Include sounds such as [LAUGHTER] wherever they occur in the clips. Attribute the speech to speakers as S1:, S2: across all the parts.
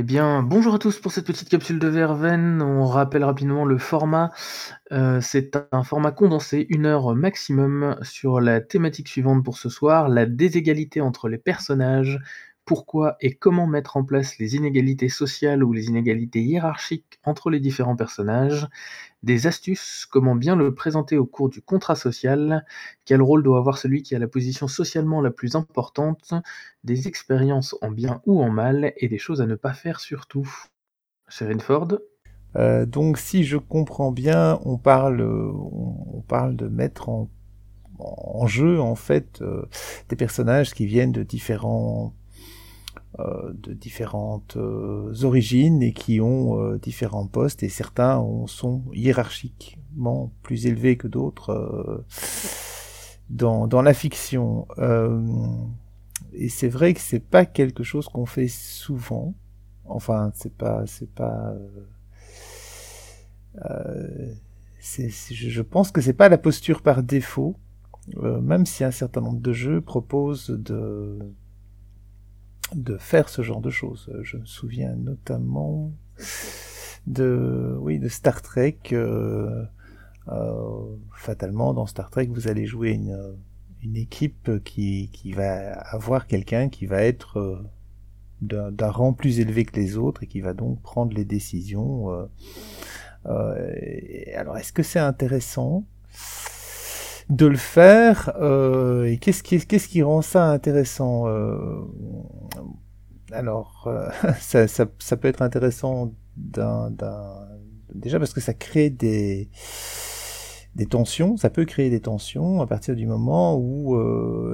S1: Eh bien, bonjour à tous pour cette petite capsule de Verveine. On rappelle rapidement le format. Heu, c'est un format condensé, 1 heure maximum, sur la thématique suivante pour ce soir: la déségalité entre les personnages. Pourquoi et comment mettre en place les inégalités sociales ou les inégalités hiérarchiques entre les différents personnages. Des astuces, comment bien le présenter au cours du contrat social. Quel rôle doit avoir celui qui a la position socialement la plus importante. Des expériences en bien ou en mal et des choses à ne pas faire surtout. Ford?
S2: Heu, donc si je comprends bien, on parle, on parle de mettre en en jeu, en fait, heu, des personnages qui viennent de différents de différentes, heu, origines et qui ont, heu, différents postes et certains ont sont hiérarchiquement plus élevés que d'autres, dans dans la fiction. Et c'est vrai que c'est pas quelque chose qu'on fait souvent. Enfin, c'est pas c'est pas, c'est je pense que c'est pas la posture par défaut, même si un certain nombre de jeux proposent de de faire ce genre de choses. Heu, je me souviens notamment de oui, de Star Trek, heu heu, fatalement dans Star Trek, vous allez jouer une, une équipe qui qui va avoir quelqu'un qui va être, d'un d'un rang plus élevé que les autres et qui va donc prendre les décisions, alors est-ce que c'est intéressant? De le faire? Heu et qu'est-ce qui qu'est-ce qui rend ça intéressant? Heu, alors, [LAUGHS] heu, ça peut être intéressant d'un déjà parce que ça crée des des tensions, ça peut créer des tensions à partir du moment où,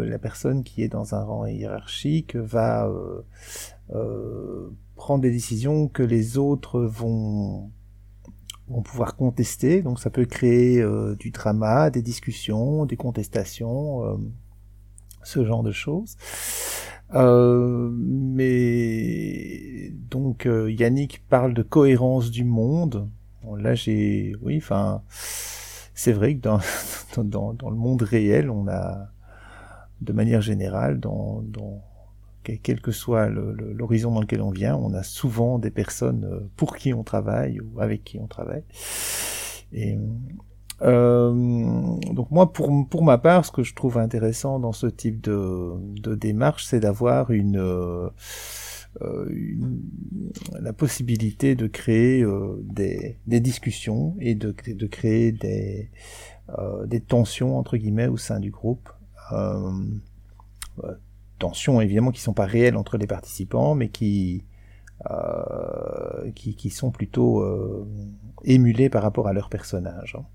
S2: la personne qui est dans un rang hiérarchique va, heu, prendre des décisions que les autres vont vont pouvoir contester. Donc ça peut créer, heu, du drama, des discussions, des contestations, hem, ce genre de choses. Heu, mais donc Yannick parle de cohérence du monde. Là j'ai oui, enfin, c'est vrai que [LAUGHS] dans dans dans le monde réel, on a de manière générale, dans quel que soit le le l'horizon dans lequel on vient, on a souvent des personnes, heu, pour qui on travaille ou avec qui on travaille et hem, donc moi pour pour ma part, ce que je trouve intéressant dans ce type de démarche, c'est d'avoir heu, une la possibilité de créer, des des discussions et de de créer des, «des tensions» entre guillemets au sein du groupe. Tensions évidemment qui sont pas réelles entre les participants, mais qui, heu, qui qui sont plutôt, hem, émulées par rapport à leurs personnages, hein.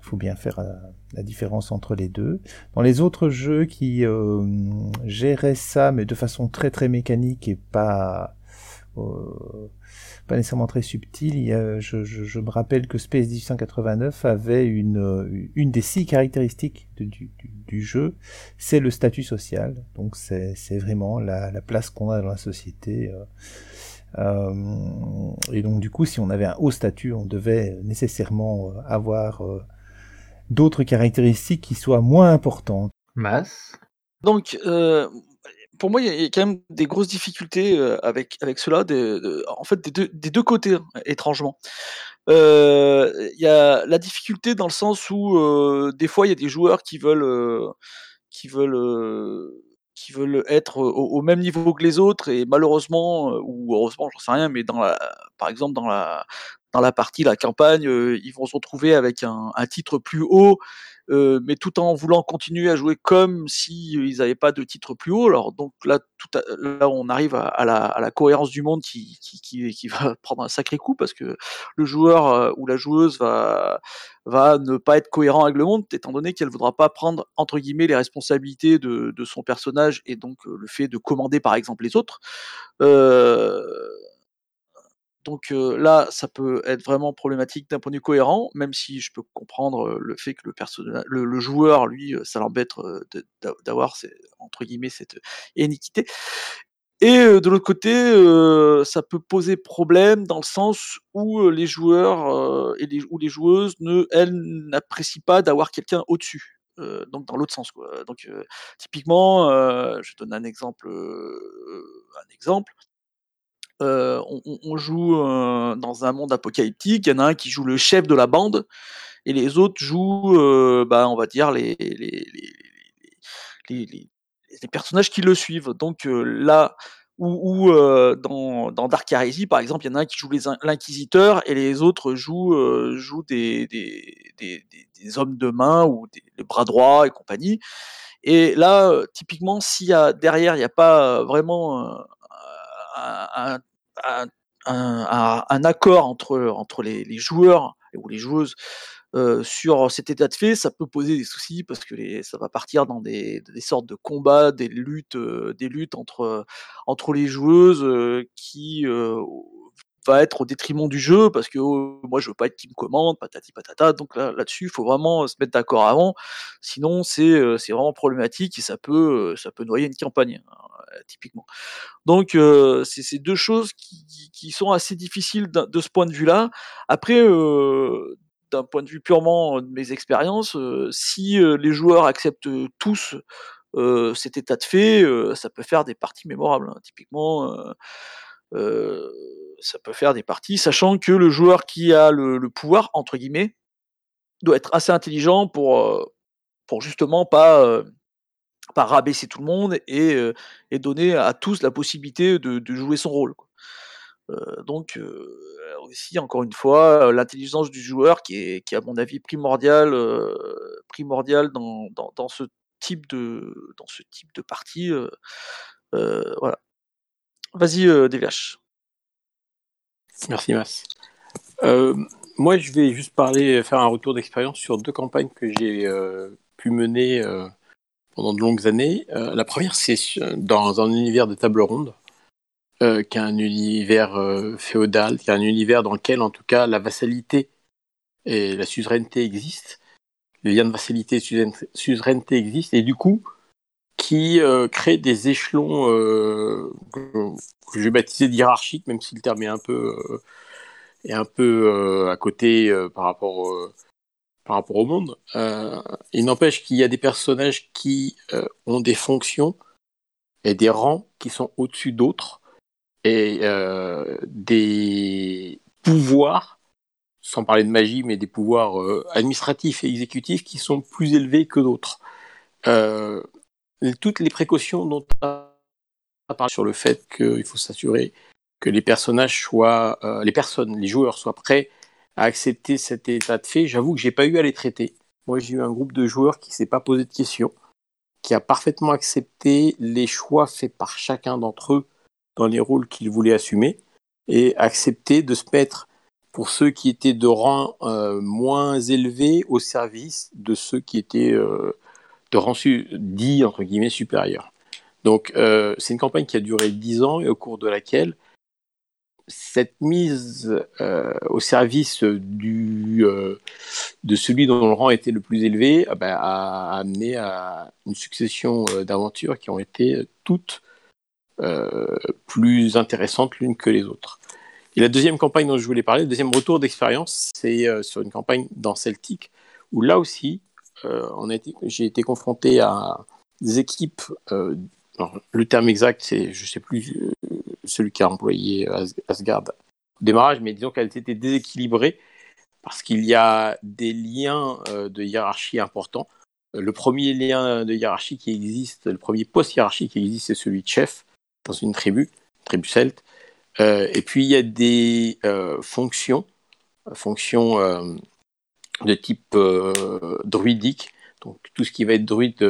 S2: Il faut bien faire, heu, la différence entre les 2. Dans les autres jeux qui, hem, géraient ça, mais de façon très, très mécanique et pas, heu, pas nécessairement très subtile, il y a je je je me rappelle que Space 1889 avait une, une des 6 caractéristiques de du du du jeu, c'est le statut social. Donc c'est vraiment la la place qu'on a dans la société, heu, hem et donc du coup, si on avait un haut statut, on devait nécessairement, heu, avoir, d'autres caractéristiques qui soient moins importantes.
S1: Mas?
S3: Donc pour moi, il y a quand même des grosses difficultés, heu, avec avec cela, de de en fait des 2 des 2 côtés, hein, étrangement. Heu, il y a la difficulté dans le sens où, heu, des fois, il y a des joueurs qui veulent, qui veulent, qui veulent être au même niveau que les autres et malheureusement, heu, ou heureusement, j'en sais rien, mais dans la par exemple dans la dans la partie, la campagne, ils vont se retrouver avec un titre plus haut, mais tout en voulant continuer à jouer comme si, heu, ils avaient pas de titre plus haut. Alors donc là, tout là, on arrive à la à la cohérence du monde qui qui qui qui va [LAUGHS] prendre un sacré coup parce que le joueur, ou la joueuse va va ne pas être cohérent avec le monde, étant donné qu'elle voudra pas prendre, entre guillemets, «les responsabilités» de de son personnage et donc le fait de commander, par exemple, les autres. Heu, donc là, ça peut être vraiment problématique d'un point de vue cohérent, même si je peux comprendre, le fait que le joueur, lui, ça l'embête, d'avoir entre guillemets «cette iniquité» et de l'autre côté, ça peut poser problème dans le sens où, les joueurs, et les ou les joueuses ne elles, n'apprécient pas d'avoir quelqu'un au-dessus. Donc dans l'autre sens, quoi. Donc typiquement, je donne un exemple, un exemple on, joue dans un monde apocalyptique, il y en a un qui joue le chef de la bande, et les autres jouent, bah, on va dire, les, les, les, les personnages qui le suivent. Donc là, ou, dans, dans, Dark Heresy, par exemple, il y en a un qui joue l'inquisiteur et les autres jouent, jouent des, des, des, des, hommes de main ou des, bras droits et compagnie. Et là, typiquement, s'il y a derrière, il n'y a pas vraiment un, un, accord entre, entre les, joueurs ou les joueuses sur cet état de fait, ça peut poser des soucis parce que ça va partir dans des, sortes de combats, des luttes, des luttes entre, entre les joueuses qui va être au détriment du jeu parce que oh, moi je veux pas être qui me commande, patati patata. Donc là là-dessus, il faut vraiment se mettre d'accord avant, sinon c'est c'est vraiment problématique et ça peut ça peut noyer une campagne hein, typiquement. Donc c'est ces deux choses qui, qui, sont assez difficiles de, de ce point de vue-là. Après d'un point de vue purement de mes expériences, si les joueurs acceptent tous cet état de fait, ça peut faire des parties mémorables. Hein. Typiquement, ça peut faire des parties, sachant que le joueur qui a le, pouvoir, entre guillemets, doit être assez intelligent pour, pour justement pas, pas rabaisser tout le monde et, et donner à tous la possibilité de, jouer son rôle. Donc aussi, encore une fois, l'intelligence du joueur qui est, qui à mon avis primordial, primordial dans, dans, dans, ce type de, dans ce type de partie. voilà. Vas-y, DVH.
S4: Merci, Mas. moi, je vais juste parler, faire un retour d'expérience sur deux campagnes que j'ai pu mener pendant de longues années. la première, c'est dans un univers de table ronde euh, qu'un univers euh, féodal, qu'un univers dans lequel, en tout cas, la vassalité et la suzeraineté existent, les liens de vassalité et suzeraineté existent, et du coup, qui euh, crée des échelons que, je vais baptiser d'hierarchique, même si le terme est un peu, est un peu à côté par rapport par rapport au monde. il n'empêche qu'il y a des personnages qui ont des fonctions et des rangs qui sont au-dessus d'autres et euh, des pouvoirs, sans parler de magie, mais des pouvoirs euh, administratifs et exécutifs qui sont plus élevés que d'autres. Euh, toutes les précautions dont on a parlé sur le fait qu'il faut s'assurer que les personnages soient, les personnes, les joueurs soient prêts à accepter cet état de fait, j'avoue que j'ai pas eu à les traiter. Moi, j'ai eu un groupe de joueurs qui s'est pas posé de questions, qui a parfaitement accepté les choix faits par chacun d'entre eux dans les rôles qu'il voulait assumer et accepter de se mettre pour ceux qui étaient de rang euh, moins élevé au service de ceux qui étaient euh, de rang dit entre guillemets supérieur. Donc euh, c'est une campagne qui a duré dix ans et au cours de laquelle cette mise au service du, de celui dont le rang était le plus élevé ben, a amené à une succession d'aventures qui ont été toutes euh, plus intéressantes l'une que les autres. Et la deuxième campagne dont je voulais parler, le deuxième retour d'expérience, c'est euh, sur une campagne dans Celtic, où là aussi, euh, j'ai été confronté à des équipes. le terme exact, c'est, je ne sais plus celui qui a employé Asgard au démarrage, mais disons qu'elles étaient déséquilibrées parce qu'il y a des liens de hiérarchie importants. Le premier lien de hiérarchie qui existe, le premier poste hiérarchique qui existe, c'est celui de chef dans une tribu, tribu celte. Euh, et puis il y a des euh, fonctions, fonctions euh, de type druidique, donc tout ce qui va être druide,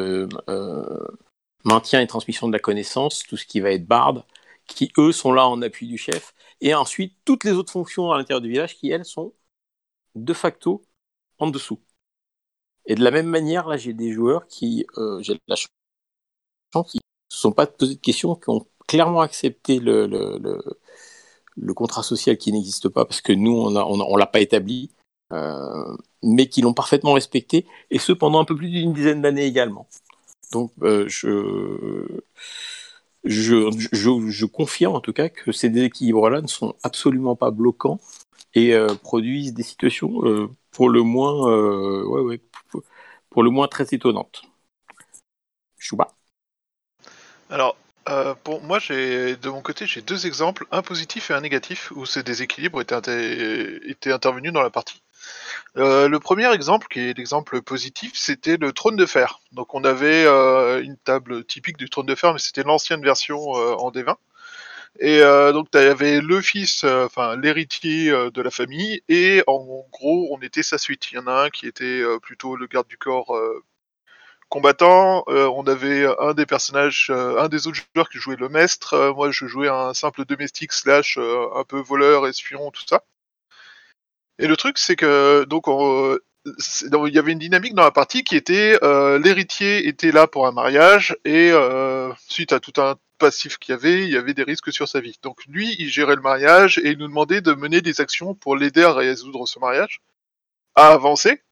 S4: maintien et transmission de la connaissance, tout ce qui va être barde, qui eux sont là en appui du chef, et ensuite toutes les autres fonctions à l'intérieur du village qui elles sont de facto en dessous. Et de la même manière, là j'ai des joueurs qui, j'ai la chance, qui ne se sont pas posé de questions, qui ont clairement accepté le, le, contrat social qui n'existe pas parce que nous, on ne on, l'a pas établi, euh, mais qui l'ont parfaitement respecté, et ce pendant un peu plus d'une dizaine d'années également. Donc, euh, je, je, je, confirme en tout cas que ces déséquilibres-là ne sont absolument pas bloquants et euh, produisent des situations euh, pour le moins, euh, ouais, ouais, pour le moins très étonnantes. Chouba.
S5: Alors, Euh, pour moi, de mon côté, j'ai deux exemples, un positif et un négatif, où ces déséquilibres étaient, étaient intervenus dans la partie. Euh, le premier exemple, qui est l'exemple positif, c'était le trône de fer. Donc on avait euh, une table typique du trône de fer, mais c'était l'ancienne version euh, en D20. Et donc tu avais le fils, enfin l'héritier de la famille, et en gros on était sa suite. Il y en a un qui était plutôt le garde du corps combattant. On avait un des personnages, un des autres joueurs qui jouait le maître. Moi, je jouais un simple domestique slash un peu voleur, espion, tout ça. Et le truc, c'est que donc il y avait une dynamique dans la partie qui était euh, l'héritier était là pour un mariage et euh, suite à tout un passif qu'il y avait, il y avait des risques sur sa vie. Donc lui, il gérait le mariage et il nous demandait de mener des actions pour l'aider à résoudre ce mariage, à avancer.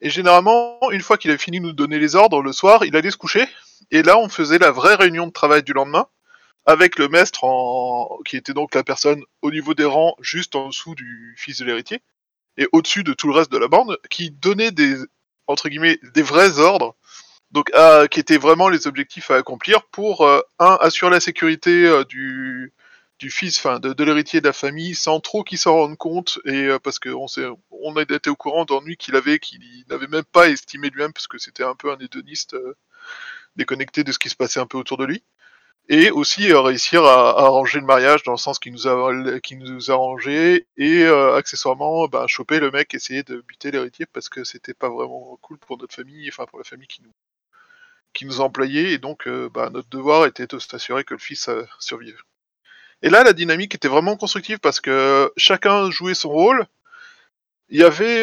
S5: Et généralement, une fois qu'il avait fini de nous donner les ordres le soir, il allait se coucher. Et là, on faisait la vraie réunion de travail du lendemain, avec le maître, qui était donc la personne au niveau des rangs, juste en dessous du fils de l'héritier, et au-dessus de tout le reste de la bande, qui donnait des, entre guillemets, des vrais ordres, donc à- qui étaient vraiment les objectifs à accomplir pour, euh, un, assurer la sécurité euh, du, du fils, enfin de, l'héritier de la famille, sans trop qu'il s'en rende compte, et euh, parce qu'on on a été au courant d'ennuis qu'il avait, qu'il n'avait même pas estimé lui-même, parce que c'était un peu un hédoniste déconnecté de ce qui se passait un peu autour de lui. Et aussi euh, réussir à, arranger le mariage dans le sens qu'il nous a, qu'il nous a arrangé, et euh, accessoirement, bah, choper le mec, essayer de buter l'héritier, parce que c'était pas vraiment cool pour notre famille, enfin pour la famille qui nous, qui nous employait, et donc euh, bah, notre devoir était de s'assurer que le fils euh, survive. Et là, la dynamique était vraiment constructive parce que chacun jouait son rôle. Il y avait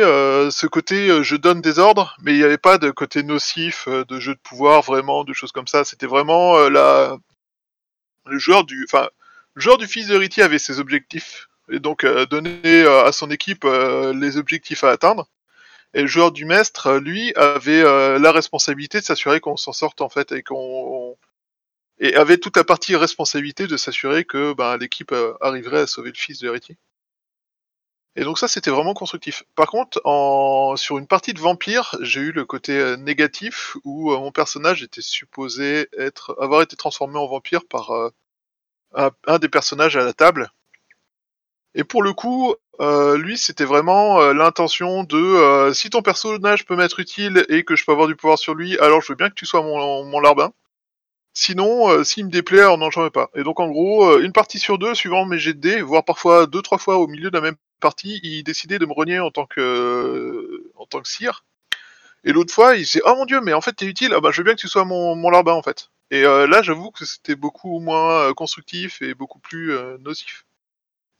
S5: ce côté je donne des ordres, mais il n'y avait pas de côté nocif, de jeu de pouvoir, vraiment, de choses comme ça. C'était vraiment la... le joueur du, enfin, joueur du fils d'héritier avait ses objectifs et donc euh, donner euh, à son équipe euh, les objectifs à atteindre. Et le joueur du maître, euh, lui, avait la responsabilité de s'assurer qu'on s'en sorte en fait et qu'on et avait toute la partie responsabilité de s'assurer que ben, l'équipe arriverait à sauver le fils de l'héritier. Et donc ça, c'était vraiment constructif. Par contre, en... sur une partie de vampire, j'ai eu le côté euh, négatif où euh, mon personnage était supposé être avoir été transformé en vampire par euh, un, des personnages à la table. Et pour le coup, lui, c'était vraiment l'intention de si ton personnage peut m'être utile et que je peux avoir du pouvoir sur lui, alors je veux bien que tu sois mon, larbin. Sinon, s'il me déplaît, alors j'en veux pas. Et donc en gros, une partie sur deux, suivant mes jets de dés, voire parfois deux, trois fois au milieu de la même partie, il décidait de me renier en tant que en tant que sire. Et l'autre fois, il disait oh mon dieu, mais en fait t'es utile. Ah bah je veux bien que tu sois mon, mon larbin en fait. Et euh, là, j'avoue que c'était beaucoup moins euh, constructif et beaucoup plus euh, nocif.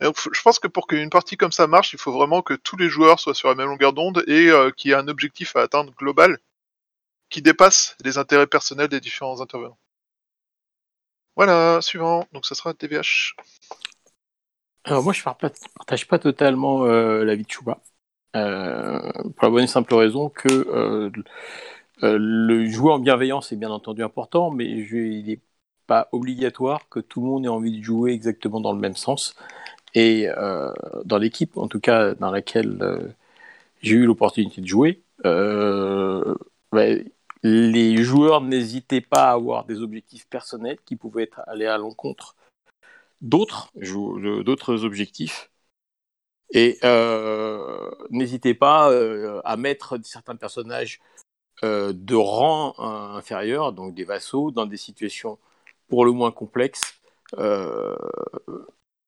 S5: Je pense que pour qu'une partie comme ça marche, il faut vraiment que tous les joueurs soient sur la même longueur d'onde et qu'il y ait un objectif à atteindre global qui dépasse les intérêts personnels des différents intervenants. Voilà, suivant. Donc ça sera TVH.
S4: Alors moi, je ne partage pas totalement euh, l'avis de Chouba. Euh, pour la bonne et simple raison que euh, euh, le jouer en bienveillance est bien entendu important, mais il n'est pas obligatoire que tout le monde ait envie de jouer exactement dans le même sens. Et dans l'équipe, en tout cas dans laquelle j'ai eu l'opportunité de jouer, les joueurs n'hésitaient pas à avoir des objectifs personnels qui pouvaient être aller à l'encontre d'autres d'autres objectifs et euh, n'hésitez pas euh, à mettre certains personnages euh, de rang inférieur, donc des vassaux, dans des situations pour le moins complexes.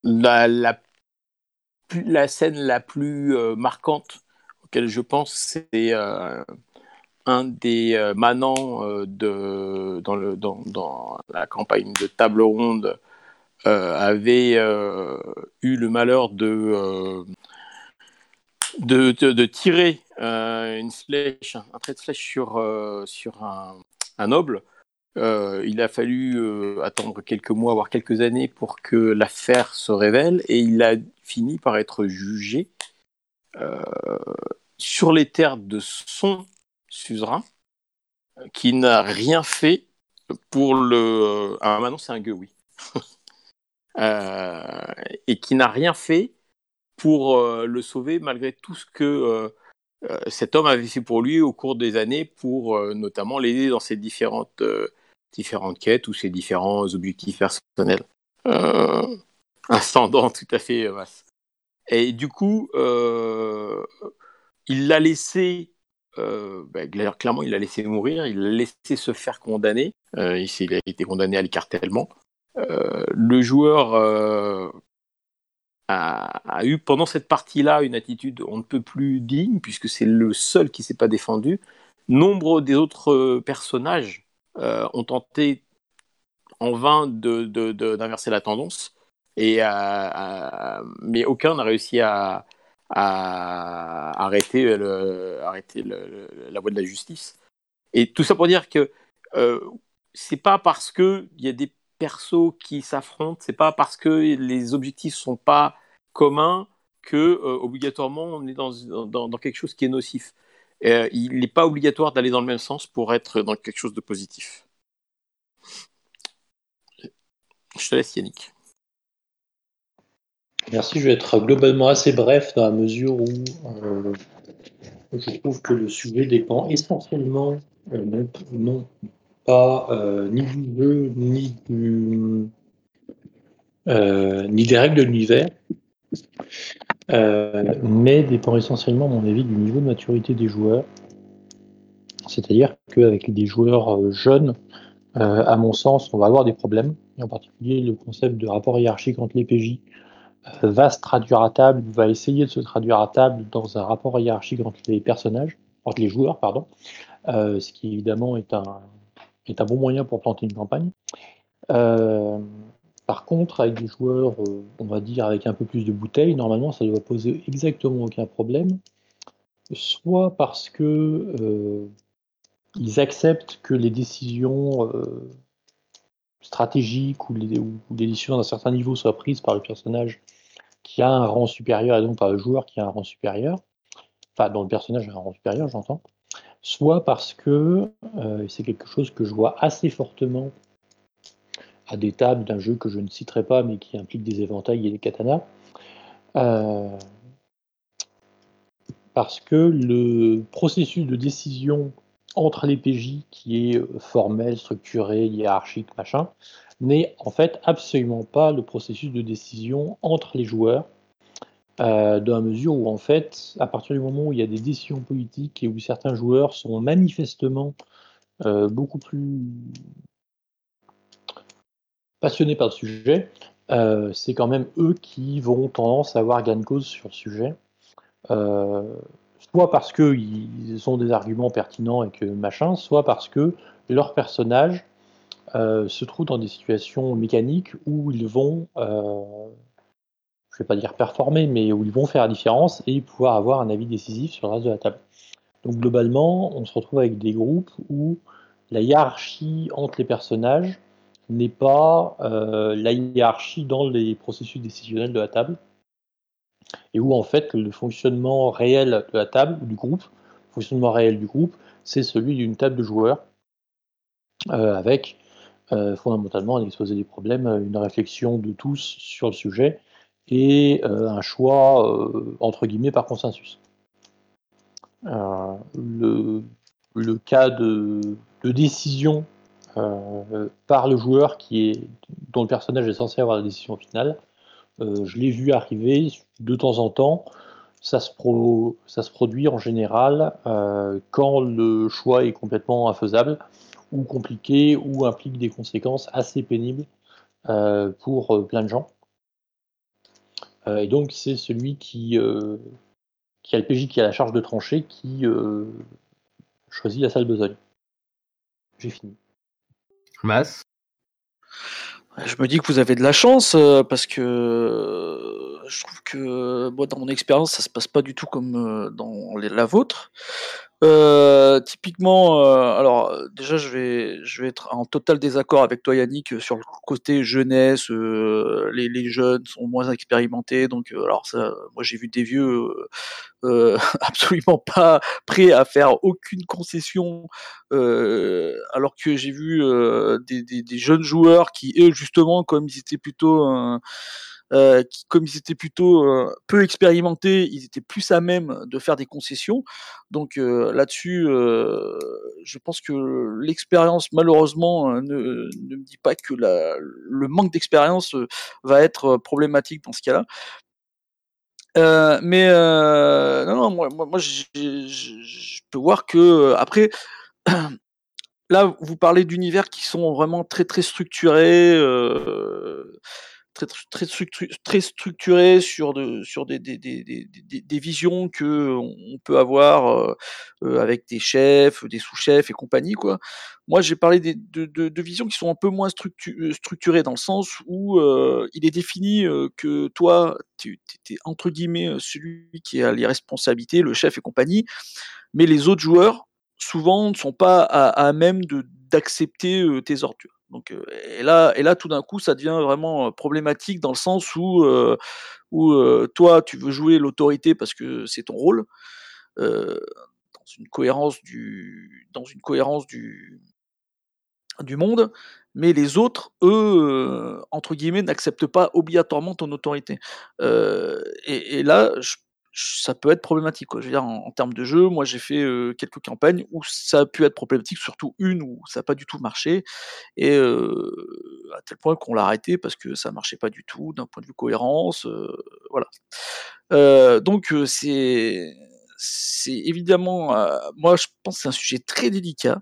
S4: La, la, la, scène la plus marquante auquel je pense, c'est un des manants de, dans, le, dans, dans, la campagne de table ronde avait euh, eu le malheur de, euh, de, tirer une flèche, un trait de flèche sur, sur un, un noble. il a fallu attendre quelques mois, voire quelques années pour que l'affaire se révèle et il a fini par être jugé sur les terres de son suzerain qui n'a rien fait pour le. Ah, maintenant, c'est un gueux, oui. [LAUGHS] Euh, et qui n'a rien fait pour euh, le sauver malgré tout ce que euh, cet homme avait fait pour lui au cours des années pour notamment l'aider dans ses différentes différentes quêtes ou ses différents objectifs personnels. Euh, ascendant tout à fait vaste. Et du coup, il l'a laissé ben, clairement, il l'a laissé mourir, il l'a laissé se faire condamner. il a été condamné à l'écartèlement. Le joueur a, eu pendant cette partie-là une attitude on ne peut plus digne, puisque c'est le seul qui s'est pas défendu. Nombre des autres euh, personnages euh, ont tenté en vain d'inverser la tendance, mais aucun n'a réussi à, arrêter, la voie de la justice. Et tout ça pour dire que euh, c'est pas parce qu'il y a des persos qui s'affrontent, c'est pas parce que les objectifs sont pas communs que euh, obligatoirement on est dans, dans, quelque chose qui est nocif. Euh, il n'est pas obligatoire d'aller dans le même sens pour être dans quelque chose de positif. Je te laisse Yannick.
S6: Merci, je vais être globalement assez bref dans la mesure où euh, je trouve que le sujet dépend essentiellement non, pas euh, ni du jeu, ni, euh, ni des règles de l'univers, euh, mais dépend essentiellement, à mon avis, du niveau de maturité des joueurs. C'est-à-dire qu'avec des joueurs jeunes, à mon sens, on va avoir des problèmes, et en particulier le concept de rapport hiérarchique entre les PJ va se traduire à table, va essayer de se traduire à table dans un rapport hiérarchique entre les personnages, entre les joueurs, pardon, ce qui évidemment est un, est un bon moyen pour planter une campagne. Euh, par contre, avec des joueurs, euh, on va dire, avec un peu plus de bouteilles, normalement, ça ne doit poser exactement aucun problème. Soit parce que euh, ils acceptent que les décisions stratégiques ou les, ou les décisions d'un certain niveau soient prises par le personnage qui a un rang supérieur et donc par le joueur qui a un rang supérieur. Enfin, dont le personnage a un rang supérieur, j'entends soit parce que euh, c'est quelque chose que je vois assez fortement à des tables d'un jeu que je ne citerai pas, mais qui implique des éventails et des katanas. Euh, parce que le processus de décision entre les PJ, qui est formel, structuré, hiérarchique, machin, n'est en fait absolument pas le processus de décision entre les joueurs, euh, dans la mesure où, en fait, à partir du moment où il y a des décisions politiques et où certains joueurs sont manifestement euh, beaucoup plus passionnés par le sujet, euh, c'est quand même eux qui vont tendance à avoir gain de cause sur le sujet. soit parce qu'ils ont des arguments pertinents et que machin, soit parce que leurs personnages se trouvent dans des situations mécaniques où ils vont je vais pas dire performer, mais où ils vont faire la différence et pouvoir avoir un avis décisif sur le reste de la table. Donc globalement, on se retrouve avec des groupes où la hiérarchie entre les personnages n'est pas euh, la hiérarchie dans les processus décisionnels de la table, et où en fait le fonctionnement réel de la table, du groupe, le fonctionnement réel du groupe, c'est celui d'une table de joueurs, euh, avec euh, fondamentalement un exposé des problèmes, une réflexion de tous sur le sujet, et euh, un choix euh, entre guillemets par consensus. Euh, le, le, cas de, de décision par le joueur qui est, dont le personnage est censé avoir la décision finale, je l'ai vu arriver de temps en temps. Ça se, pro, ça se produit en général quand le choix est complètement infaisable ou compliqué ou implique des conséquences assez pénibles pour plein de gens. Euh, et donc, c'est celui qui, euh, qui a le PJ qui a la charge de trancher qui euh, choisit la salle besogne. J'ai fini.
S1: Mas
S3: je me dis que vous avez de la chance parce que je trouve que moi, dans mon expérience, ça se passe pas du tout comme dans la vôtre. Euh, typiquement, euh, alors déjà je vais je vais être en total désaccord avec toi Yannick sur le côté jeunesse, euh, les, les jeunes sont moins expérimentés donc alors ça moi j'ai vu des vieux [LAUGHS] absolument pas prêts à faire aucune concession alors que j'ai vu des, des, des, jeunes joueurs qui eux justement comme ils étaient plutôt euh, comme ils étaient plutôt euh, peu expérimentés, ils étaient plus à même de faire des concessions. Donc euh, là-dessus, je pense que l'expérience, malheureusement, ne, me dit pas que le manque d'expérience va être problématique dans ce cas-là. Mais non, non, moi, moi, je peux voir que après, [CLEARS THROAT] là, vous parlez d'univers qui sont vraiment très très structurés. Très, très, structuré sur, de, sur des, des, des, des, visions que on peut avoir euh, euh, avec des chefs, des sous-chefs et compagnie. Quoi. Moi, j'ai parlé de, de, de, visions qui sont un peu moins euh, structurées dans le sens où il est défini que toi, tu es entre guillemets celui qui a les responsabilités, le chef et compagnie, mais les autres joueurs, souvent, ne sont pas à, même d'accepter tes ordres. Donc, et là, et là, tout d'un coup, ça devient vraiment problématique dans le sens où, où toi, tu veux jouer l'autorité parce que c'est ton rôle, dans une cohérence du, dans une cohérence du, du monde, mais les autres, eux, entre guillemets, n'acceptent pas obligatoirement ton autorité. et, et, là, je ça peut être problématique. Quoi. Je veux dire, en, termes de jeu, moi j'ai fait quelques campagnes où ça a pu être problématique, surtout une où ça n'a pas du tout marché, et à tel point qu'on l'a arrêté parce que ça marchait pas du tout d'un point de vue cohérence. voilà. donc c'est évidemment, moi je pense que c'est un sujet très délicat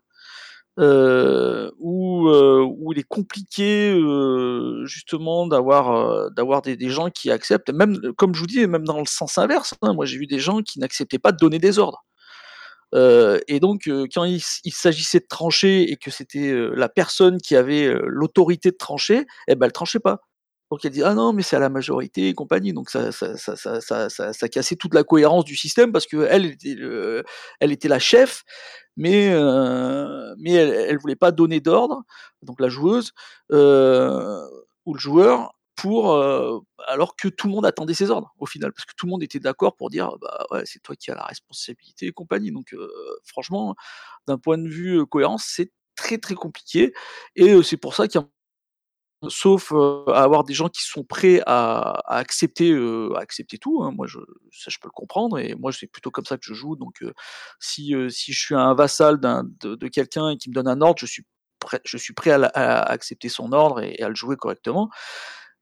S3: euh, où, euh, où il est compliqué euh, justement d'avoir d'avoir des, gens qui acceptent, même comme je vous dis, même dans le sens inverse. Hein, moi j'ai vu des gens qui n'acceptaient pas de donner des ordres. et donc quand il, il s'agissait de trancher et que c'était la personne qui avait l'autorité de trancher, eh ben elle tranchait pas. Donc elle dit ah non mais c'est à la majorité et compagnie. Donc ça ça, ça, ça, ça, cassait toute la cohérence du système parce que elle était était la chef mais euh, mais elle, elle voulait pas donner d'ordre donc la joueuse euh, ou le joueur pour euh, alors que tout le monde attendait ses ordres au final parce que tout le monde était d'accord pour dire bah ouais c'est toi qui as la responsabilité et compagnie. Donc franchement d'un point de vue cohérence c'est très très compliqué et c'est pour ça qu'il sauf à avoir des gens qui sont prêts à, accepter, accepter tout. Hein. Moi, ça, je peux le comprendre, et moi, c'est plutôt comme ça que je joue. Donc, si, si je suis un vassal de, quelqu'un et qui me donne un ordre, je suis prêt, je suis prêt à, à accepter son ordre et, et, à le jouer correctement.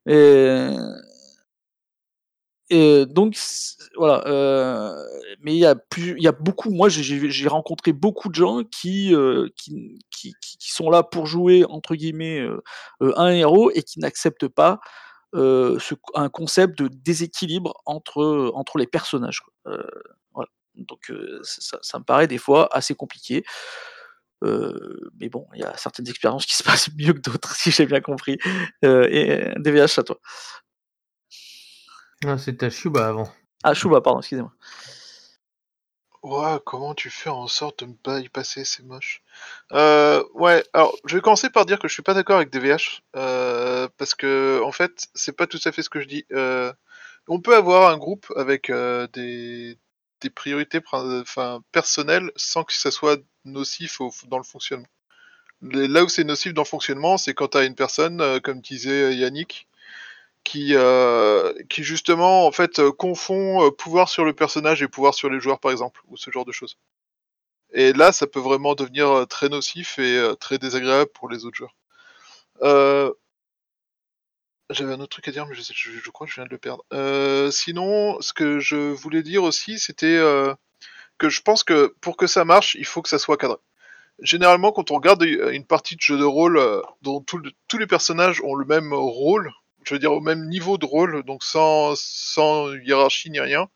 S3: Et, et donc voilà, euh, mais il y a plus, il y a beaucoup. Moi, j'ai rencontré beaucoup de gens qui, euh, qui, qui, sont là pour jouer entre guillemets euh, un héros et qui n'acceptent pas un concept de déséquilibre entre entre les personnages. voilà. Donc ça, ça, me paraît des fois assez compliqué. mais bon, il y a certaines expériences qui se [LAUGHS] passent mieux que d'autres, si j'ai bien compris. et DVH à toi.
S1: Ah, c'était Shuba avant.
S3: Ah, Shuba, pardon, excusez-moi.
S5: Ouais, comment tu fais en sorte de me pas y passer, c'est moche. Euh, ouais, alors je vais commencer par dire que je suis pas d'accord avec DVH, euh, parce que en fait, c'est pas tout à fait ce que je dis. Euh, on peut avoir un groupe avec euh, des, des priorités enfin, personnelles sans que ça soit nocif au, dans le fonctionnement. Là où c'est nocif dans le fonctionnement, c'est quand tu as une personne, comme disait Yannick, qui, euh, qui justement en fait euh, confond euh, pouvoir sur le personnage et pouvoir sur les joueurs par exemple, ou ce genre de choses. Et là, ça peut vraiment devenir très nocif et très désagréable pour les autres joueurs. J'avais un autre truc à dire, mais je, crois que je viens de le perdre. Sinon, ce que je voulais dire aussi, c'était que je pense que pour que ça marche, il faut que ça soit cadré. Généralement, quand on regarde une partie de jeu de rôle dont tous les personnages ont le même rôle, je veux dire au même niveau de rôle, donc sans, hiérarchie ni rien.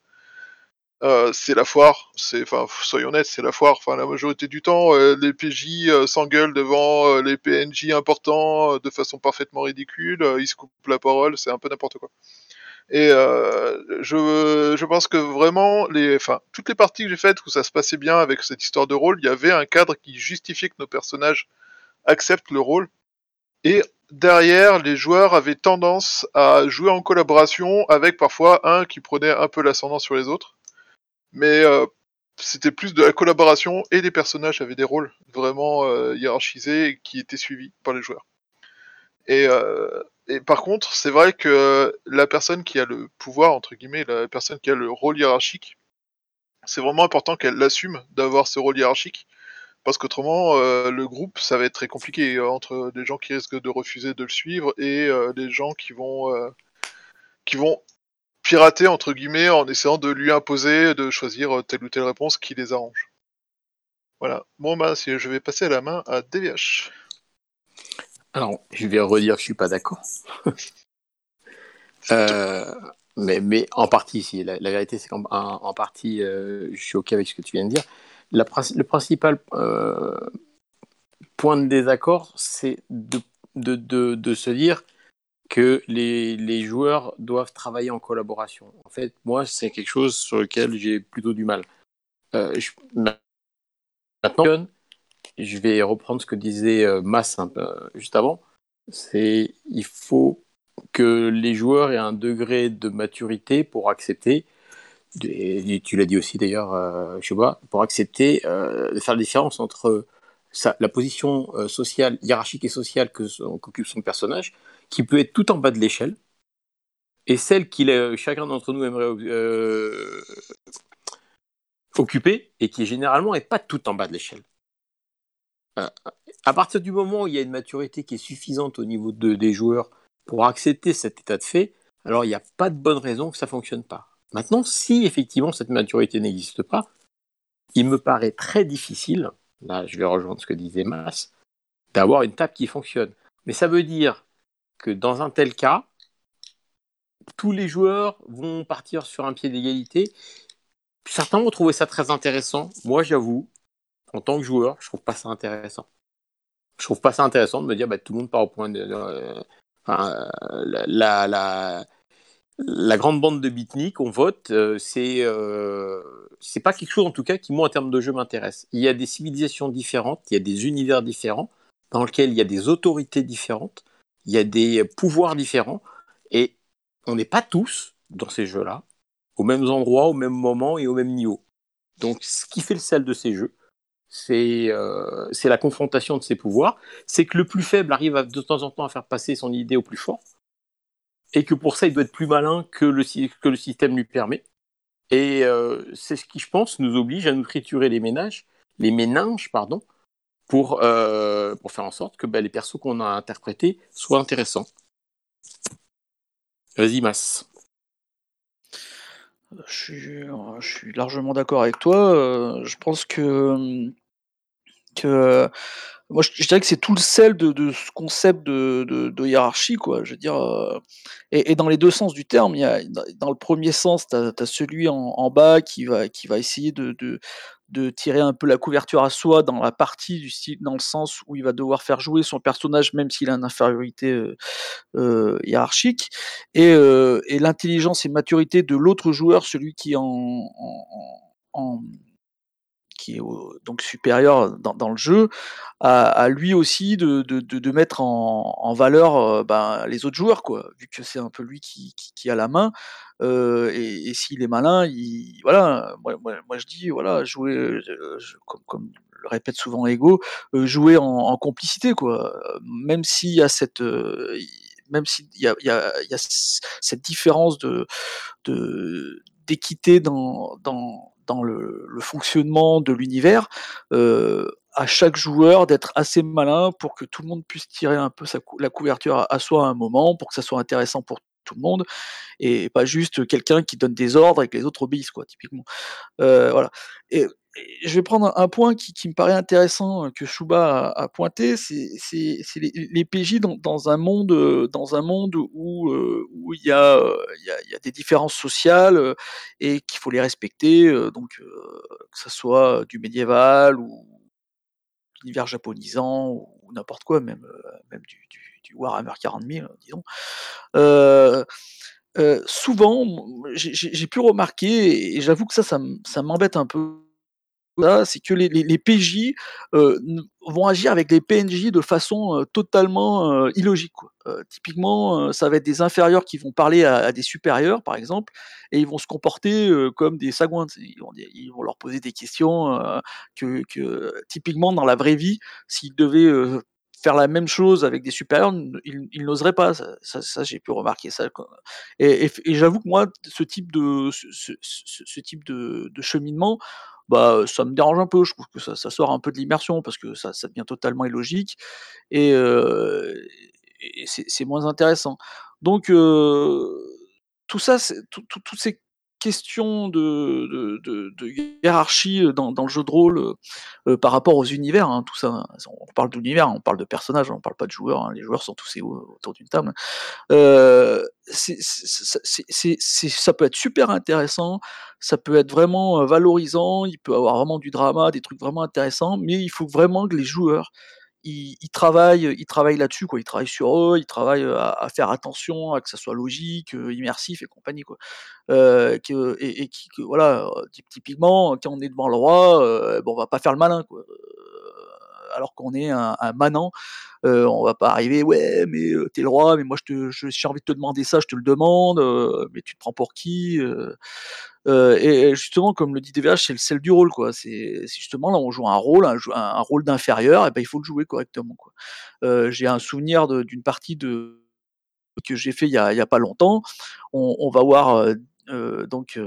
S5: Euh, c'est la foire, c'est, soyons honnêtes, c'est la foire. Enfin, la majorité du temps, euh, les PJ euh, s'engueulent devant les PNJ importants de façon parfaitement ridicule. Ils se coupent la parole, c'est un peu n'importe quoi. Et je, pense que vraiment, toutes les parties que j'ai faites où ça se passait bien avec cette histoire de rôle, il y avait un cadre qui justifiait que nos personnages acceptent le rôle. Et derrière, les joueurs avaient tendance à jouer en collaboration avec parfois un qui prenait un peu l'ascendant sur les autres. Mais euh, c'était plus de la collaboration et les personnages avaient des rôles vraiment euh, hiérarchisés qui étaient suivis par les joueurs. Euh, et par contre, c'est vrai que la personne qui a le pouvoir, entre guillemets, la personne qui a le rôle hiérarchique, c'est vraiment important qu'elle l'assume d'avoir ce rôle hiérarchique. Parce qu'autrement, euh, le groupe, ça va être très compliqué euh, entre des gens qui risquent de refuser de le suivre et euh, des gens qui vont, qui vont pirater, entre guillemets, en essayant de lui imposer de choisir telle ou telle réponse qui les arrange. Voilà. Bon, bah, si je vais passer la main à DVH.
S4: Alors, je vais redire que je suis pas d'accord. [LAUGHS] mais, mais en partie, si. La, vérité, c'est qu'en en, partie, je suis OK avec ce que tu viens de dire le principal euh, point de désaccord, c'est de, se dire que les, joueurs doivent travailler en collaboration. En fait, moi, c'est quelque chose sur lequel j'ai plutôt du mal. Euh, maintenant, je vais reprendre ce que disait euh, Mass juste avant. C'est il faut que les joueurs aient un degré de maturité pour accepter et tu l'as dit aussi d'ailleurs, euh, pour accepter euh, de faire la différence entre la position euh, sociale, hiérarchique et sociale qu'occupe son personnage, qui peut être tout en bas de l'échelle, et celle qu'il chacun d'entre nous aimerait occuper, et qui généralement n'est pas tout en bas de l'échelle. à partir du moment où il y a une maturité qui est suffisante au niveau de, des joueurs pour accepter cet état de fait, alors il n'y a pas de bonne raison que ça ne fonctionne pas. Maintenant, si effectivement cette maturité n'existe pas, il me paraît très difficile, là je vais rejoindre ce que disait Mass, d'avoir une table qui fonctionne. Mais ça veut dire que dans un tel cas, tous les joueurs vont partir sur un pied d'égalité. Certains vont trouver ça très intéressant. Moi, j'avoue, en tant que joueur, je trouve pas ça intéressant. Je trouve pas ça intéressant de me dire bah, tout le monde part au point de. Euh, la, la, la grande bande de beatnik, on vote, euh, c'est euh, c'est pas quelque chose en tout cas qui moi en termes de jeu m'intéresse. Il y a des civilisations différentes, il y a des univers différents dans lesquels il y a des autorités différentes, il y a des pouvoirs différents et on n'est pas tous dans ces jeux-là au même endroit, au même moment et au même niveau. Donc ce qui fait le sel de ces jeux, c'est euh, la confrontation de ces pouvoirs, c'est que le plus faible arrive de temps en temps à faire passer son idée au plus fort et que pour ça, il doit être plus malin que le, que le système lui permet. Et euh, c'est ce qui, je pense, nous oblige à nous triturer les ménages, les méninges, pardon, pour, euh, pour faire en sorte que ben, les persos qu'on a interprétés soient intéressants. Vas-y, Mas.
S3: Je suis, je suis largement d'accord avec toi. Euh, je pense que, que moi, je, dirais que c'est tout le sel de, ce concept de, hiérarchie, quoi. Je veux dire, euh, et, dans les deux sens du terme, il y a, dans le premier sens, tu as, celui en, bas qui va, qui va essayer de, de, tirer un peu la couverture à soi dans la partie du style, dans le sens où il va devoir faire jouer son personnage, même s'il a une infériorité euh, euh hiérarchique, et, et l'intelligence et maturité de l'autre joueur, celui qui en, en qui est donc supérieur dans, le jeu, à, lui aussi de, mettre en, valeur euh, ben, les autres joueurs, quoi, vu que c'est un peu lui qui, a la main. Euh, et, s'il est malin, il, voilà, moi, je dis, voilà, jouer, euh, comme, le répète souvent Ego, euh, jouer en, complicité, quoi. Même s'il y a cette, même s'il y cette différence de, d'équité dans dans le, fonctionnement de l'univers, euh, à chaque joueur d'être assez malin pour que tout le monde puisse tirer un peu la couverture à, à, soi à un moment, pour que ça soit intéressant pour tout le monde, et pas juste quelqu'un qui donne des ordres et que les autres obéissent, quoi, typiquement. Euh, voilà. Et, je vais prendre un point qui, me paraît intéressant que Shuba a, pointé, c'est les, PJ dans, dans, un monde où euh, il y a des différences sociales et qu'il faut les respecter, donc que ce soit du médiéval ou l'univers japonisant ou n'importe quoi, même du, Warhammer 40 000, disons. Euh, euh, souvent, j'ai pu remarquer, et j'avoue que ça, ça m'embête un peu, c'est que les, PJ euh, vont agir avec les PNJ de façon euh, totalement euh, illogique. Typiquement, ça va être des inférieurs qui vont parler à, des supérieurs, par exemple, et ils vont se comporter comme des sagouins. Ils vont, leur poser des questions que, que, typiquement, dans la vraie vie, s'ils devaient faire la même chose avec des supérieurs, ils, n'oseraient pas. Ça, j'ai pu remarquer ça. Et, j'avoue que moi, ce type de, cheminement, bah, ça me dérange un peu. Je trouve que ça, ça sort un peu de l'immersion parce que ça, ça devient totalement illogique et, c'est moins intéressant. Donc, tout ça, toutes ces question de, hiérarchie euh, dans, le jeu de rôle euh, euh, par rapport aux univers, hein, tout ça. Hein. On parle d'univers, on parle de personnages, on parle pas de joueurs. Hein, les joueurs sont tous autour d'une table. Ça peut être super intéressant, ça peut être vraiment valorisant, il peut avoir vraiment du drama, des trucs vraiment intéressants, mais il faut vraiment que les joueurs ils, travaillent, ils travaillent là-dessus, quoi. Ils travaillent sur eux, ils travaillent à, faire attention, à que ça soit logique, immersif et compagnie, quoi. Et, qui, que, voilà, typiquement, quand on est devant le roi, euh, bon, on va pas faire le malin. Alors qu'on est un, manant, euh, on va pas arriver, ouais, mais t'es le roi, mais moi je te, j'ai envie de te demander ça, je te le demande, mais tu te prends pour qui euh, et justement, comme le dit DVH, c'est le sel du rôle. C'est justement là, on joue un rôle, un, rôle d'inférieur, et ben il faut le jouer correctement. Euh, j'ai un souvenir d'une partie de que j'ai fait il y a, pas longtemps. On, on va voir euh, euh donc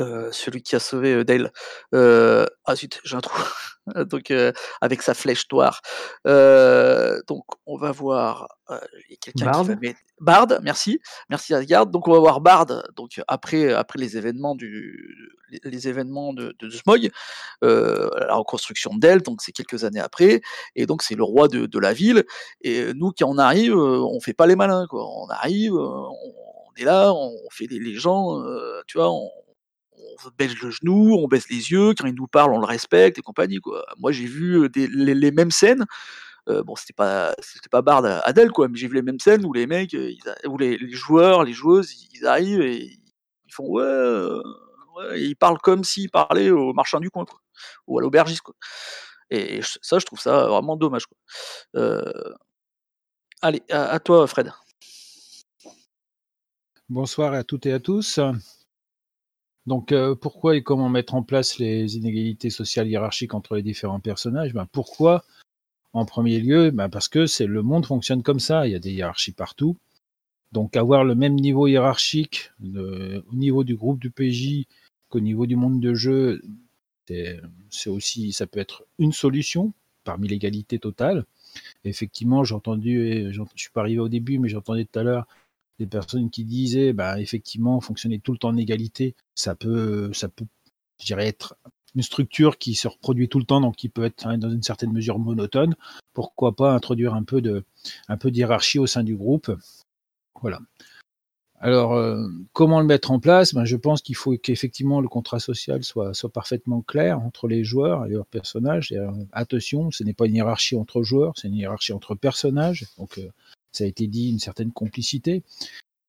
S3: euh, celui qui a sauvé Dale. Euh, ah zut, j'ai un trou. [LAUGHS] donc avec sa flèche noire. donc on va voir. Il y a quelqu'un qui va mettre Bard. Merci, merci Asgard. Donc on va voir Bard. Donc après après les événements du les, les événements de, de Smog, la reconstruction d'El. Donc c'est quelques années après. Et donc c'est le roi de, de, la ville. Et nous qui on arrive, on fait pas les malins quoi. On arrive, on, on est là, on fait les, les gens, tu vois. On, on baisse le genou, on baisse les yeux, quand il nous parle, on le respecte et compagnie. Moi, j'ai vu des, les, mêmes scènes. Euh, bon, c'était pas c'était pas Bard Adèle, quoi, mais j'ai vu les mêmes scènes où les mecs, où les, joueurs, les joueuses, ils arrivent et ils font ouais, ils parlent comme s'ils parlaient au marchand du coin, ou à l'aubergiste, quoi. Et, ça, je trouve ça vraiment dommage. Euh... Allez, à, à toi, Fred.
S7: Bonsoir à toutes et à tous. Donc, euh, pourquoi et comment mettre en place les inégalités sociales hiérarchiques entre les différents personnages? Ben, Pourquoi En premier lieu, ben parce que c'est le monde fonctionne comme ça. Il y a des hiérarchies partout. Donc, avoir le même niveau hiérarchique au niveau du groupe du PJ qu'au niveau du monde de jeu, c'est aussi, ça peut être une solution parmi l'égalité totale. effectivement, j'ai entendu, je suis pas arrivé au début, mais j'entendais tout à l'heure des personnes qui disaient, bah, effectivement, fonctionner tout le temps en égalité, ça peut, ça peut, je dirais, être une structure qui se reproduit tout le temps, donc qui peut être hein, dans une certaine mesure monotone. Pourquoi pas introduire un peu de, un peu d'hierarchie au sein du groupe Voilà. Alors, euh, comment le mettre en place? Ben, Je pense qu'il faut qu'effectivement le contrat social soit, parfaitement clair entre les joueurs et leurs personnages. Euh, attention, ce n'est pas une hiérarchie entre joueurs, c'est une hiérarchie entre personnages. Donc, euh, ça a été dit, une certaine complicité,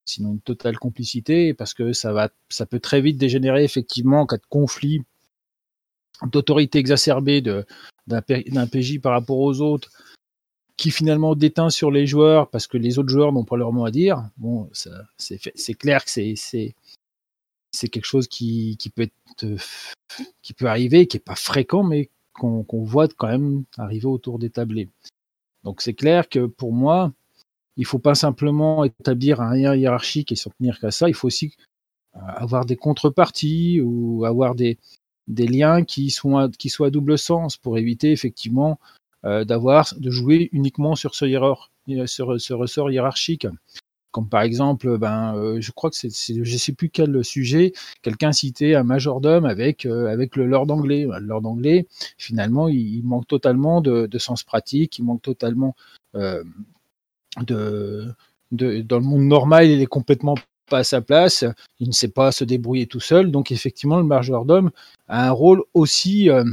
S7: sinon une totale complicité, parce que ça va, ça peut très vite dégénérer effectivement en cas de conflit d'autorité exacerbée d'un PJ par rapport aux autres, qui finalement déteint sur les joueurs parce que les autres joueurs n'ont pas leur mot à dire. Bon, c'est clair que c'est c'est quelque chose qui, qui, peut être qui peut arriver, qui est pas fréquent, mais qu'on qu voit quand même arriver autour des tablés. Donc c'est clair que pour moi, il faut pas simplement établir un lien hiérarchique et s'en tenir qu'à ça. Il faut aussi euh, avoir des contreparties ou avoir des, liens qui soient, qui soient à double sens pour éviter effectivement euh, d'avoir de jouer uniquement sur ce, ressort hiérarchique. Comme par exemple, ben, euh, je crois que c'est, je sais plus quel sujet, quelqu'un citait un majordome avec avec le lord anglais. Le lord anglais, finalement, il, manque totalement de, sens pratique, il manque totalement de, dans le monde normal, il est complètement pas à sa place, il ne sait pas se débrouiller tout seul, donc effectivement le majordome a un rôle aussi euh,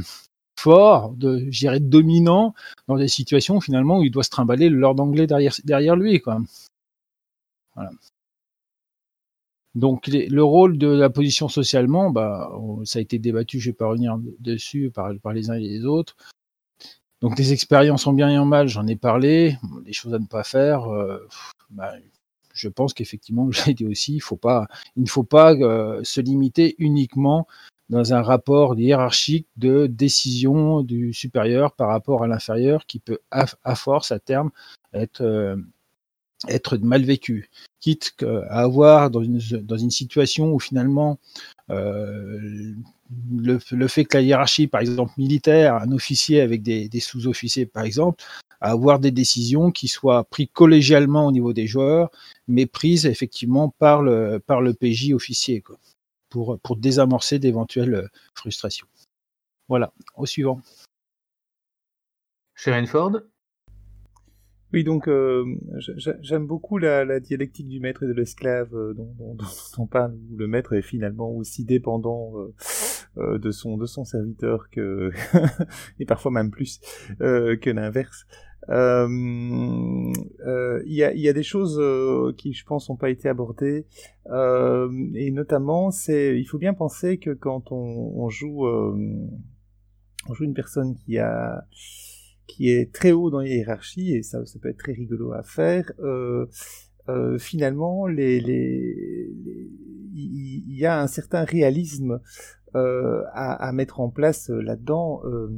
S7: fort, de, je dirais dominant, dans des situations finalement où il doit se trimballer le lord anglais derrière, lui. Donc le rôle de la position socialement, bah, ça a été débattu, je ne vais pas revenir dessus par les uns et les autres. Donc des expériences en bien et en mal, j'en ai parlé. Les choses à ne pas faire, euh, bah, je pense qu'effectivement, [LAUGHS] j'ai dit aussi, il ne faut pas euh, se limiter uniquement dans un rapport hiérarchique de décision du supérieur par rapport à l'inférieur qui peut, à, force, à terme, être, euh, être mal vécu. Quitte à avoir dans une, dans une situation où finalement euh, le, le, fait que la hiérarchie, par exemple militaire, un officier avec des, sous-officiers, par exemple, à avoir des décisions qui soient prises collégialement au niveau des joueurs, mais prises effectivement par le, par le PJ officier. Quoi pour, pour désamorcer d'éventuelles frustrations. Voilà, au suivant.
S1: Sharon Ford
S2: oui, donc euh, j'aime beaucoup la, dialectique du maître et de l'esclave euh, dont, [LAUGHS] on parle, où le maître est finalement aussi dépendant euh, euh de son de son serviteur que [LAUGHS] et parfois même plus que l'inverse. Il y a, y, a, des choses qui, je pense, n'ont pas été abordées, et notamment, c'est il faut bien penser que quand on, on joue on joue une personne qui a qui est très haut dans les hiérarchies, et ça, ça peut être très rigolo à faire, euh, euh, finalement, les, les, il y a un certain réalisme euh, à, à, mettre en place euh, là-dedans. Euh,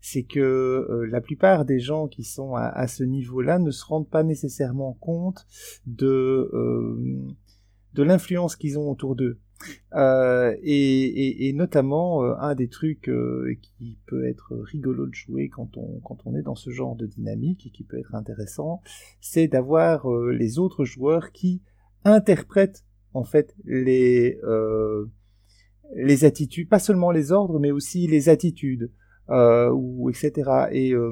S2: c'est que euh, la plupart des gens qui sont à, à ce niveau-là ne se rendent pas nécessairement compte de de l'influence qu'ils ont autour d'eux. Euh, et, notamment euh, un des trucs euh, qui peut être rigolo de jouer quand on est dans ce genre de dynamique et qui peut être intéressant, c'est d'avoir les autres joueurs qui interprètent en fait les attitudes, pas seulement les ordres, mais aussi les attitudes euh, ou etc. Et euh,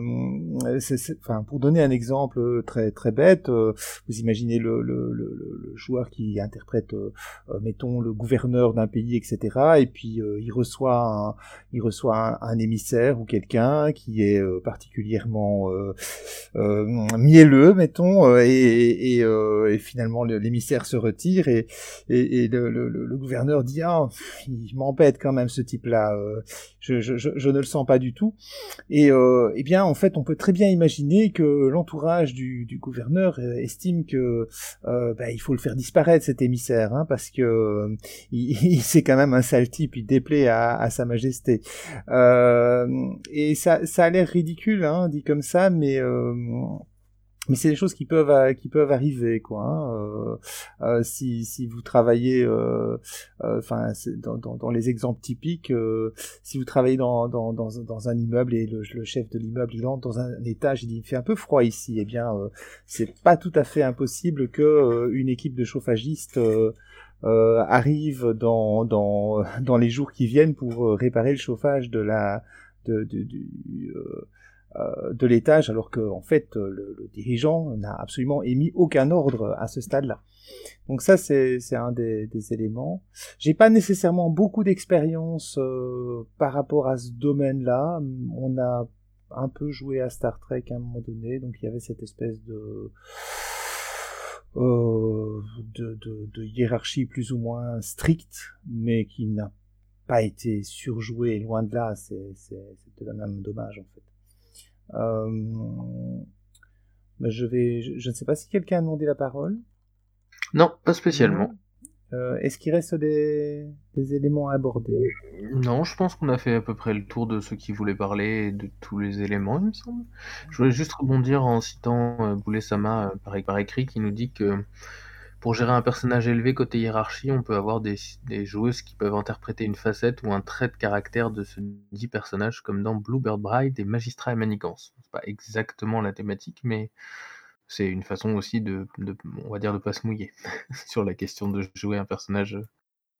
S2: enfin, pour donner un exemple très très bête, euh, vous imaginez le, le, le, le, joueur qui interprète, euh, euh, mettons, le gouverneur d'un pays, etc. Et puis il reçoit un, il reçoit un, émissaire ou quelqu'un qui est particulièrement mielleux, mettons, et, et, et finalement l'émissaire se retire et, et, et le, gouverneur dit ah il m'embête quand même ce type-là, je, je, je, je ne le sens pas du tout. Et euh, eh bien, en fait, on peut très bien imaginer que l'entourage du, du, gouverneur euh, estime que euh, bah, il faut le faire disparaître cet émissaire, hein, parce que euh, il, [LAUGHS] c'est quand même un sale type, il déplaît à, à sa majesté. Euh, et ça, ça a l'air ridicule, hein, dit comme ça, mais mais c'est des choses qui peuvent euh, qui peuvent arriver quoi hein. euh, euh, si si vous travaillez euh, enfin dans, dans, dans, les exemples typiques si vous travaillez dans, dans, dans, dans un immeuble et le, le chef de l'immeuble il entre dans un étage il dit il fait un peu froid ici eh bien c'est pas tout à fait impossible que une équipe de chauffagistes arrive dans, dans, [LAUGHS] dans les jours qui viennent pour réparer le chauffage de la de, de, du, euh, de l'étage, alors que en fait le, le dirigeant n'a absolument émis aucun ordre à ce stade-là. Donc ça c'est un des, éléments. J'ai pas nécessairement beaucoup d'expérience euh, par rapport à ce domaine-là. On a un peu joué à Star Trek à un moment donné, donc il y avait cette espèce de euh, de, hiérarchie plus ou moins stricte, mais qui n'a pas été surjouée, loin de là, c'était même dommage en fait. Euh, je vais, je, ne sais pas si quelqu'un a demandé la parole.
S1: Non, pas spécialement.
S2: Euh, Est-ce qu'il reste des, des, éléments à aborder?
S1: Non, je pense qu'on a fait à peu près le tour de ceux qui voulaient parler de tous les éléments, il me semble. Je voulais juste rebondir en citant euh, Boulé Sama euh, par, par, écrit qui nous dit que pour gérer un personnage élevé côté hiérarchie, on peut avoir des, joueuses qui peuvent interpréter une facette ou un trait de caractère de ce dit personnage, comme dans Bluebird Bride et Magistrat et Manigance. C'est pas exactement la thématique, mais c'est une façon aussi de, on va dire, de pas se mouiller [LAUGHS] sur la question de jouer un personnage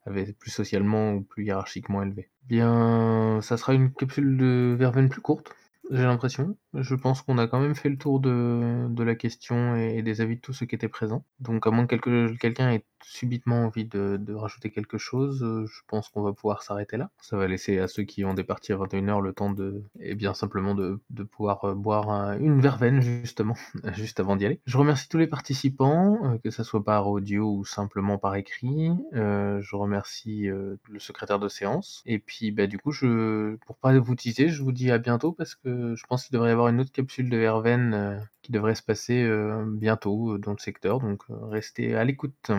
S1: plus socialement ou plus hiérarchiquement élevé. Bien, ça sera une capsule de verveine plus courte, j'ai l'impression. Je pense qu'on a quand même fait le tour de, la question et, des avis de tous ceux qui étaient présents. Donc à moins que quelqu'un ait subitement envie de, rajouter quelque chose, euh, je pense qu'on va pouvoir s'arrêter là. Ça va laisser à ceux qui ont des parties à 21h le temps de, et eh bien simplement de, pouvoir euh, boire une verveine justement, [LAUGHS] juste avant d'y aller. Je remercie tous les participants, euh, que ça soit par audio ou simplement par écrit. Je remercie le secrétaire de séance. Et puis bah du coup, je, pour pas vous teaser, je vous dis à bientôt parce que je pense qu'il devrait y avoir une autre capsule de Verveine euh, qui devrait se passer euh, bientôt euh, dans le secteur, donc restez à l'écoute.